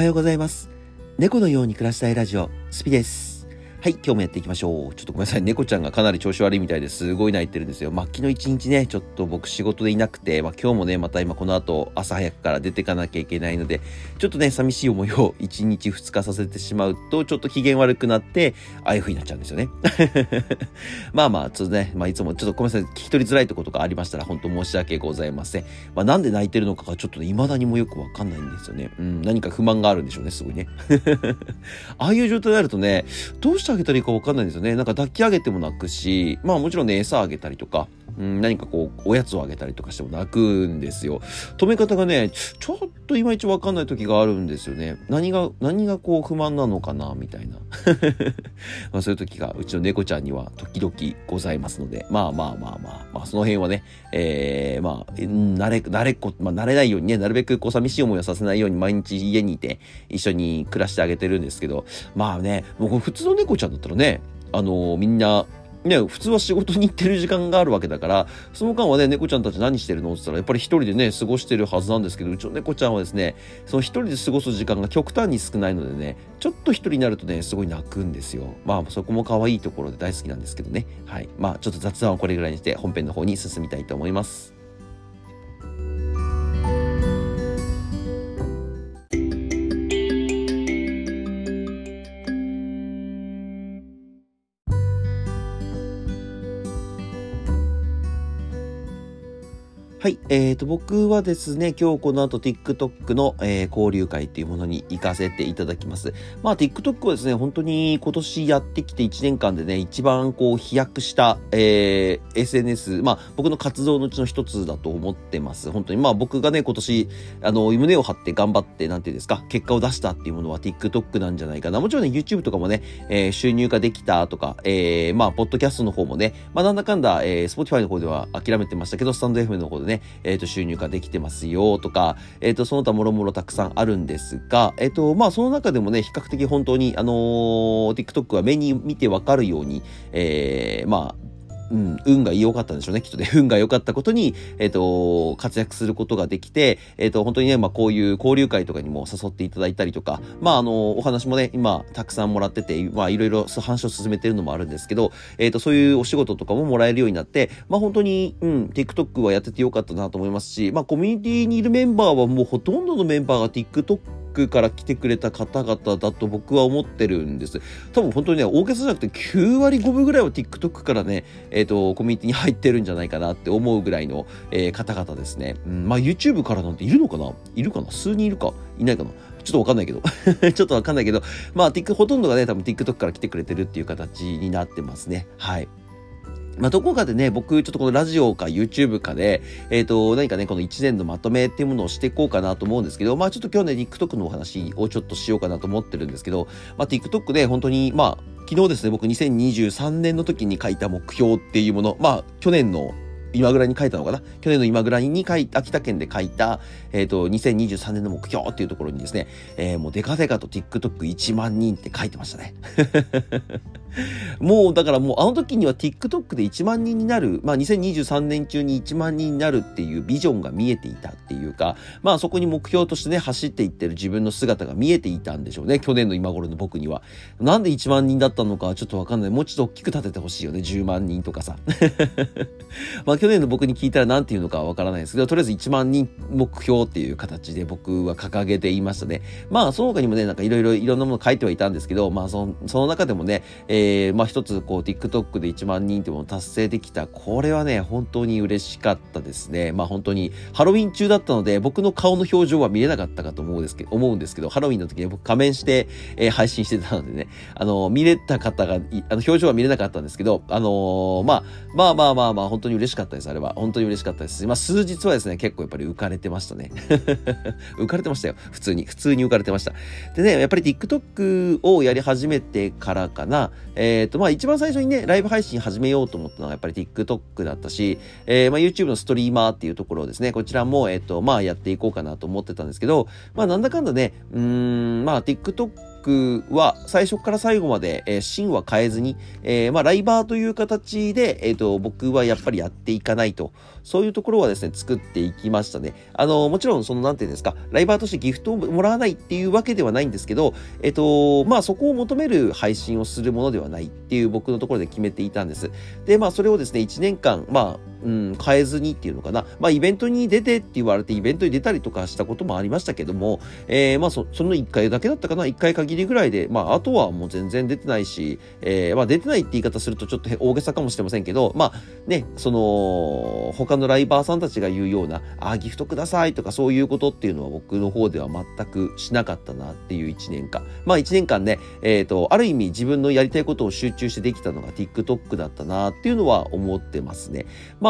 はようございます。猫のように暮らしたいラジオ、スピです。はい、今日もやっていきましょう。ちょっとごめんなさい。猫ちゃんがかなり調子悪いみたいですすごい泣いてるんですよ。末期の一日ね、ちょっと僕仕事でいなくて、まあ今日もね、また今この後朝早くから出てかなきゃいけないので、ちょっとね、寂しい思いを1日2日させてしまうと、ちょっと機嫌悪くなって、ああいう風になっちゃうんですよね。まあまあ、ちょっとね、まあいつもちょっとごめんなさい。聞き取りづらいとことがありましたら、本当申し訳ございません。まあなんで泣いてるのかがちょっとね、未だにもよくわかんないんですよね。うん、何か不満があるんでしょうね、すごいね。ああいう状態になるとね、どうしてあげたらいいかわかんないんですよね。なんか抱き上げても泣くし、まあもちろんね、餌あげたりとか、うん、何かこう、おやつをあげたりとかしても泣くんですよ。止め方がね、ちょっといまいちわかんない時があるんですよね。何が、何がこう不満なのかな、みたいな。まあそういう時が、うちの猫ちゃんには時々ございますので、まあまあまあまあ、まあその辺はね、えー、まあ、慣れ、慣れっこ、まあ慣れないようにね、なるべくこう寂しい思いをさせないように毎日家にいて一緒に暮らしてあげてるんですけど、まあね、もう普通の猫ちゃんだったらね、あのー、みんな、ね、普通は仕事に行ってる時間があるわけだから、その間はね、猫ちゃんたち何してるの？って言ったら、やっぱり一人でね、過ごしてるはずなんですけど、うちの猫ちゃんはですね、その一人で過ごす時間が極端に少ないのでね、ちょっと一人になるとね、すごい泣くんですよ。まあ、そこも可愛いところで大好きなんですけどね。はい。まあ、ちょっと雑談はこれぐらいにして、本編の方に進みたいと思います。はい。えっ、ー、と、僕はですね、今日この後 TikTok の、えー、交流会っていうものに行かせていただきます。まあ TikTok はですね、本当に今年やってきて1年間でね、一番こう飛躍した、えー、SNS、まあ僕の活動のうちの一つだと思ってます。本当にまあ僕がね、今年、あの、胸を張って頑張って、なんていうんですか、結果を出したっていうものは TikTok なんじゃないかな。もちろんね、YouTube とかもね、えー、収入ができたとか、えー、まあ、ポッドキャストの方もね、まあなんだかんだ、えー、Spotify の方では諦めてましたけど、スタンド FM の方でね、えっ、ー、と、収入ができてますよとか、えっ、ー、と、その他もろもろたくさんあるんですが、えっ、ー、と、まあ、その中でもね、比較的本当に、あの TikTok は目に見てわかるように、えまあ、うん、運が良かったんでしょうね、きっとね。運が良かったことに、えっ、と、活躍することができて、えっ、と、本当にね、まあ、こういう交流会とかにも誘っていただいたりとか、まあ、あの、お話もね、今、たくさんもらってて、まあ、いろいろ話を進めてるのもあるんですけど、えっ、と、そういうお仕事とかももらえるようになって、まあ、本当に、うん、TikTok はやっててよかったなと思いますし、まあ、コミュニティにいるメンバーはもうほとんどのメンバーが TikTok クから来てくれた方々だと僕は思ってるんです。多分本当にね、大げさじゃなくて9割5分ぐらいは TikTok からね、えっ、ー、と、コミュニティに入ってるんじゃないかなって思うぐらいの、えー、方々ですね。うん、まあ YouTube からなんているのかな？いるかな？数人いるか？いないかな？ちょっとわかんないけど ちょっとわかんないけど。まあ、ほとんどがね、多分 TikTok から来てくれてるっていう形になってますね。はい。まあ、どこかでね、僕、ちょっとこのラジオか YouTube かで、えっ、ー、と、何かね、この1年のまとめっていうものをしていこうかなと思うんですけど、まあ、ちょっと今日ね、TikTok のお話をちょっとしようかなと思ってるんですけど、まあ、TikTok で本当に、まあ、昨日ですね、僕2023年の時に書いた目標っていうもの、まあ、去年の今ぐらいに書いたのかな？去年の今ぐらいに書いた秋田県で書いた、えっ、ー、と、2023年の目標っていうところにですね、えー、もうデカデカと TikTok1 万人って書いてましたね。もう、だからもうあの時には TikTok で1万人になる、まあ2023年中に1万人になるっていうビジョンが見えていたっていうか、まあそこに目標としてね、走っていってる自分の姿が見えていたんでしょうね。去年の今頃の僕には。なんで1万人だったのかちょっとわかんない。もうちょっと大きく立ててほしいよね。10万人とかさ。まあ去年の僕に聞いたら何て言うのかわからないですけど、とりあえず1万人目標っていう形で僕は掲げていましたね。まあその他にもね、なんかいろいろいろんなもの書いてはいたんですけど、まあそのその中でもね、えー、えまあ一つこう TikTok で1万人ってものを達成できた、これはね、本当に嬉しかったですね。まあ本当にハロウィン中だったので、僕の顔の表情は見れなかったかと思うんですけど、思うんですけど、ハロウィンの時に僕仮面して、えー、配信してたのでね、あの、見れた方が、あの表情は見れなかったんですけど、あのー、まあ、まあまあまあまあ、本当に嬉しかったです、あれは。本当に嬉しかったですまあ数日はですね、結構やっぱり浮かれてましたね。浮かれてましたよ。普通に。普通に浮かれてました。でね、やっぱり TikTok をやり始めてからかな、えっ、ー、と、まあ一番最初にね、ライブ配信始めようと思ったのはやっぱり TikTok だったし、えー、まあ YouTube のストリーマーっていうところですね、こちらも、えっ、ー、と、まあやっていこうかなと思ってたんですけど、まあなんだかんだね、うん、まあ TikTok TikTok は最初から最後まで、えー、芯は変えずに、えー、まあ、ライバーという形で、えっ、ー、と、僕はやっぱりやっていかないと、そういうところはですね、作っていきましたね。あの、もちろん、その、なんていうんですか、ライバーとしてギフトをもらわないっていうわけではないんですけど、えっ、と、まあ、そこを求める配信をするものではないっていう僕のところで決めていたんです。で、まあ、それをですね、1年間、まあ、うん、変えずにっていうのかな。まあ、イベントに出てって言われて、イベントに出たりとかしたこともありましたけども、えー、まあそ、その1回だけだったかな。1回限りぐらいで、まあ、あとはもう全然出てないし、えー、まあ、出てないって言い方するとちょっと大げさかもしれませんけど、まあ、ね、その、他のライバーさんたちが言うような、あ、ギフトくださいとかそういうことっていうのは僕の方では全くしなかったなっていう1年間。まあ、1年間ね、えっ、ー、と、ある意味自分のやりたいことを集中してできたのが TikTok だったなっていうのは思ってますね。まあ、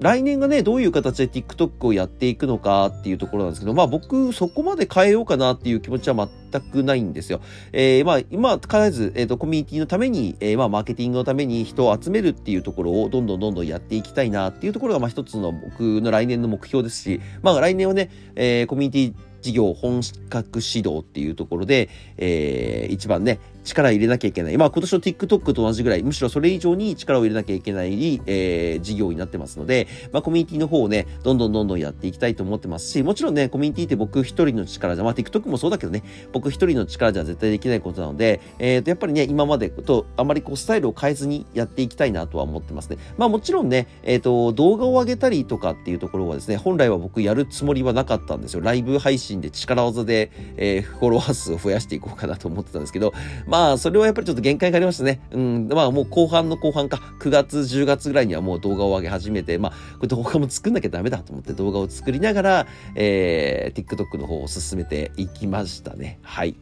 来年がね、どういう形で TikTok をやっていくのかっていうところなんですけど、まあ僕、そこまで変えようかなっていう気持ちは全くないんですよ。えー、まあ、今、必ず、えっ、ー、と、コミュニティのために、えー、まあ、マーケティングのために人を集めるっていうところをどんどんどんどんやっていきたいなっていうところが、まあ一つの僕の来年の目標ですし、まあ来年はね、えー、コミュニティ事業本格指導っていうところで、えー、一番ね、力入れなきゃいけない。まあ今年の TikTok と同じぐらい、むしろそれ以上に力を入れなきゃいけない、えー、事業になってますので、まあコミュニティの方をね、どんどんどんどんやっていきたいと思ってますし、もちろんね、コミュニティって僕一人の力じゃ、まあ TikTok もそうだけどね、僕一人の力じゃ絶対できないことなので、えー、と、やっぱりね、今までとあまりこうスタイルを変えずにやっていきたいなとは思ってますね。まあもちろんね、えっ、ー、と、動画を上げたりとかっていうところはですね、本来は僕やるつもりはなかったんですよ。ライブ配信で力技で、えー、フォロワー数を増やしていこうかなと思ってたんですけど、まあまあそれはやっぱりちょっと限界がありましたね。うん、まあもう後半の後半か、9月、10月ぐらいにはもう動画を上げ始めて、まあ、これ動画も作んなきゃダメだと思って動画を作りながら、えー、TikTok の方を進めていきましたね。はい。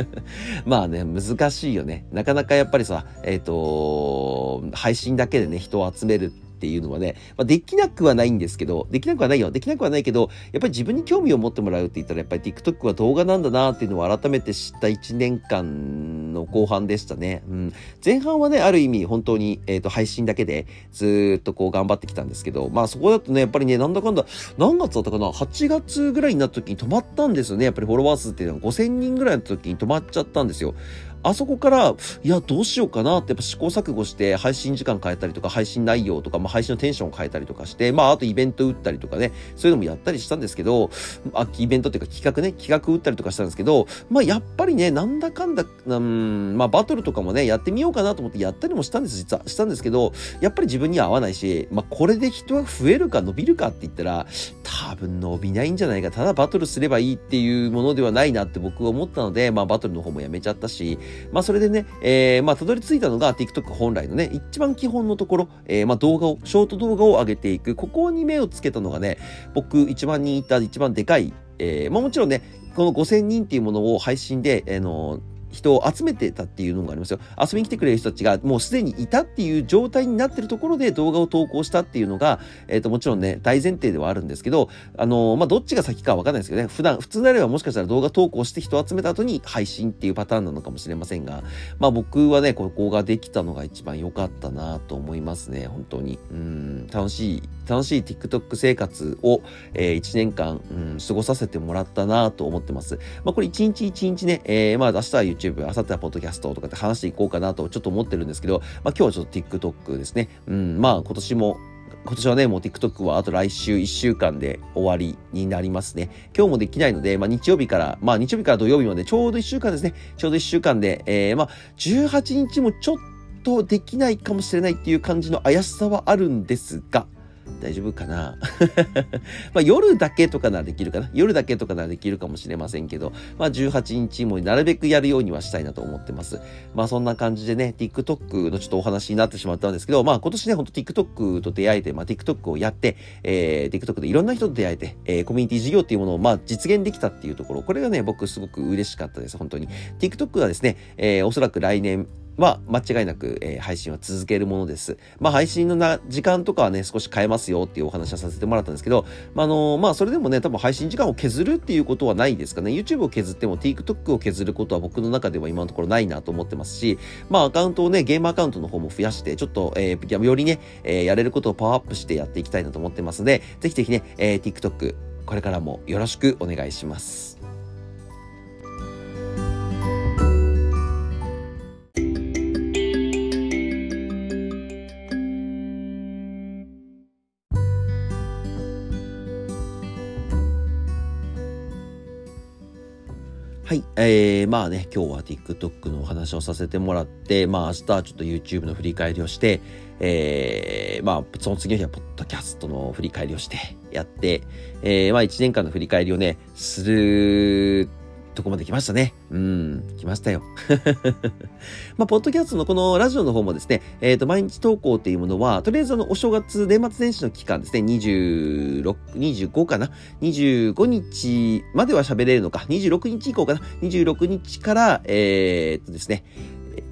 まあね、難しいよね。なかなかやっぱりさ、えっ、ー、と、配信だけでね、人を集めるってっていうのはね、まあ、できなくはないんですけど、できなくはないよ。できなくはないけど、やっぱり自分に興味を持ってもらうって言ったら、やっぱり TikTok は動画なんだなっていうのを改めて知った1年間の後半でしたね。うん。前半はね、ある意味本当に、えっ、ー、と、配信だけでずっとこう頑張ってきたんですけど、まあそこだとね、やっぱりね、なんだかんだ、何月だったかな ?8 月ぐらいになった時に止まったんですよね。やっぱりフォロワー数っていうのは5000人ぐらいの時に止まっちゃったんですよ。あそこから、いや、どうしようかなってやっぱ試行錯誤して、配信時間変えたりとか、配信内容とか、まあ、配信のテンションを変えたりとかして、まあ、あとイベント打ったりとかね、そういうのもやったりしたんですけど、あ、イベントっていうか企画ね、企画打ったりとかしたんですけど、まあ、やっぱりね、なんだかんだ、うん、まあ、バトルとかもね、やってみようかなと思ってやったりもしたんです、実は。したんですけど、やっぱり自分には合わないし、まあ、これで人が増えるか伸びるかって言ったら、多分伸びないんじゃないか。ただバトルすればいいっていうものではないなって僕は思ったので、まあ、バトルの方もやめちゃったし、まあ、それでね、えー、まあ、たどり着いたのが TikTok 本来のね、一番基本のところ、えー、まあ、動画を、ショート動画を上げていく。ここに目をつけたのがね、僕一番人いた一番でかい、えー、まあ、もちろんね、この5000人っていうものを配信で、あのー人を集めてたっていうのがありますよ。遊びに来てくれる人たちがもうすでにいたっていう状態になってるところで動画を投稿したっていうのが、えっ、ー、と、もちろんね、大前提ではあるんですけど、あのー、まあ、どっちが先かわかんないですけどね、普段、普通であればもしかしたら動画投稿して人を集めた後に配信っていうパターンなのかもしれませんが、まあ、僕はね、ここができたのが一番良かったなと思いますね、本当に。うん、楽しい、楽しい TikTok 生活を、えー、1年間、うん、過ごさせてもらったなと思ってます。まあ、これ1日1日ね、えー、まあ、明日は YouTube、明後日はポッドキャストとかって話していこうかなとちょっと思ってるんですけど、まあ今日はちょっと TikTok ですね。うん、まあ今年も今年はね、もう TikTok はあと来週1週間で終わりになりますね。今日もできないので、まあ日曜日から、まあ日曜日から土曜日までちょうど1週間ですね。ちょうど1週間で、えー、まあ18日もちょっとできないかもしれないっていう感じの怪しさはあるんですが、大丈夫かな？ま夜だけとかならできるかな？夜だけとかならできるかもしれませんけど、まあ18日もなるべくやるようにはしたいなと思ってます。まあそんな感じでね、TikTok のちょっとお話になってしまったんですけど、まあ今年ね、ほんと TikTok と出会えて、まあ TikTok をやって、えー、TikTok でいろんな人と出会えて、えー、コミュニティ事業っていうものをまあ実現できたっていうところ、これがね、僕すごく嬉しかったです、本当に。TikTok はですね、えー、おそらく来年、は間違いなく、えー、配信は続けるものです。まあ配信のな時間とかはね、少し変えますよっていうお話はさせてもらったんですけど、まあ、のー、まあそれでもね、多分配信時間を削るっていうことはないですかね。YouTube を削っても TikTok を削ることは僕の中では今のところないなと思ってますし、まあアカウントをね、ゲームアカウントの方も増やして、ちょっと、えー、よりね、えー、やれることをパワーアップしてやっていきたいなと思ってますので、ぜひぜひね、えー、TikTok、これからもよろしくお願いします。えー、まあね、今日は TikTok のお話をさせてもらって、まあ明日はちょっと YouTube の振り返りをして、えー、まあその次の日はポッドキャストの振り返りをしてやって、えー、まあ1年間の振り返りをね、するとこまで来ましたね。うん、来ましたよ。まあ、ポッドキャストのこのラジオの方もですね、えっ、ー、と、毎日投稿っていうものは、とりあえずあの、お正月、年末年始の期間ですね、26、25かな ?25 日までは喋れるのか ?26 日以降かな ?26 日から、えー、っとですね、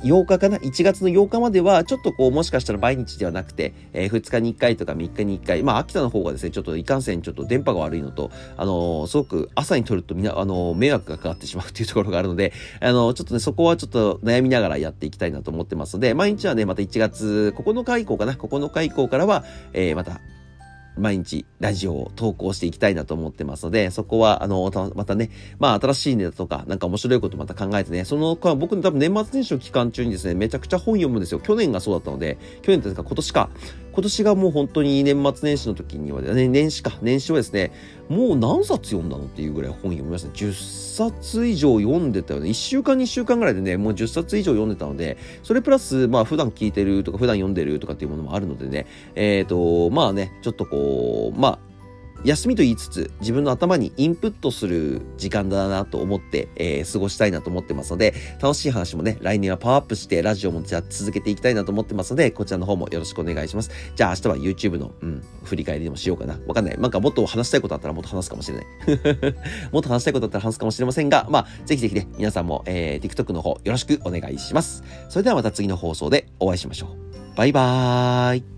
8日かな ?1 月の8日までは、ちょっとこう、もしかしたら毎日ではなくて、えー、2日に1回とか3日に1回、まあ、秋田の方がですね、ちょっといかんせん、ちょっと電波が悪いのと、あのー、すごく朝に撮るとみな、あのー、迷惑がかかってしまうっていうところがあるので、あのちょっとね、そこはちょっと悩みながらやっていきたいなと思ってますので、毎日はね、また1月9日以降かな ?9 日以降からは、えーまた、毎日ラジオを投稿していきたいなと思ってますので、そこは、あの、またね、まあ新しいネタとか、なんか面白いことまた考えてね、その間、僕多分年末年始の期間中にですね、めちゃくちゃ本読むんですよ。去年がそうだったので、去年というか今年か、今年がもう本当に年末年始の時にはね、年始か、年始はですね、もう何冊読んだのっていうぐらい本読みました。10冊以上読んでたよね。1週間、2週間ぐらいでね、もう10冊以上読んでたので、それプラス、まあ普段聞いてるとか、普段読んでるとかっていうものもあるのでね、えっ、ー、と、まあね、ちょっとこう、まあ、休みと言いつつ、自分の頭にインプットする時間だなと思って、えー、過ごしたいなと思ってますので、楽しい話もね、来年はパワーアップして、ラジオもじゃ続けていきたいなと思ってますので、こちらの方もよろしくお願いします。じゃあ明日は YouTube の、うん、振り返りでもしようかな。わかんない。なんかもっと話したいことあったらもっと話すかもしれない。もっと話したいことあったら話すかもしれませんが、まあ、ぜひぜひね、皆さんも、えー、TikTok の方よろしくお願いします。それではまた次の放送でお会いしましょう。バイバーイ。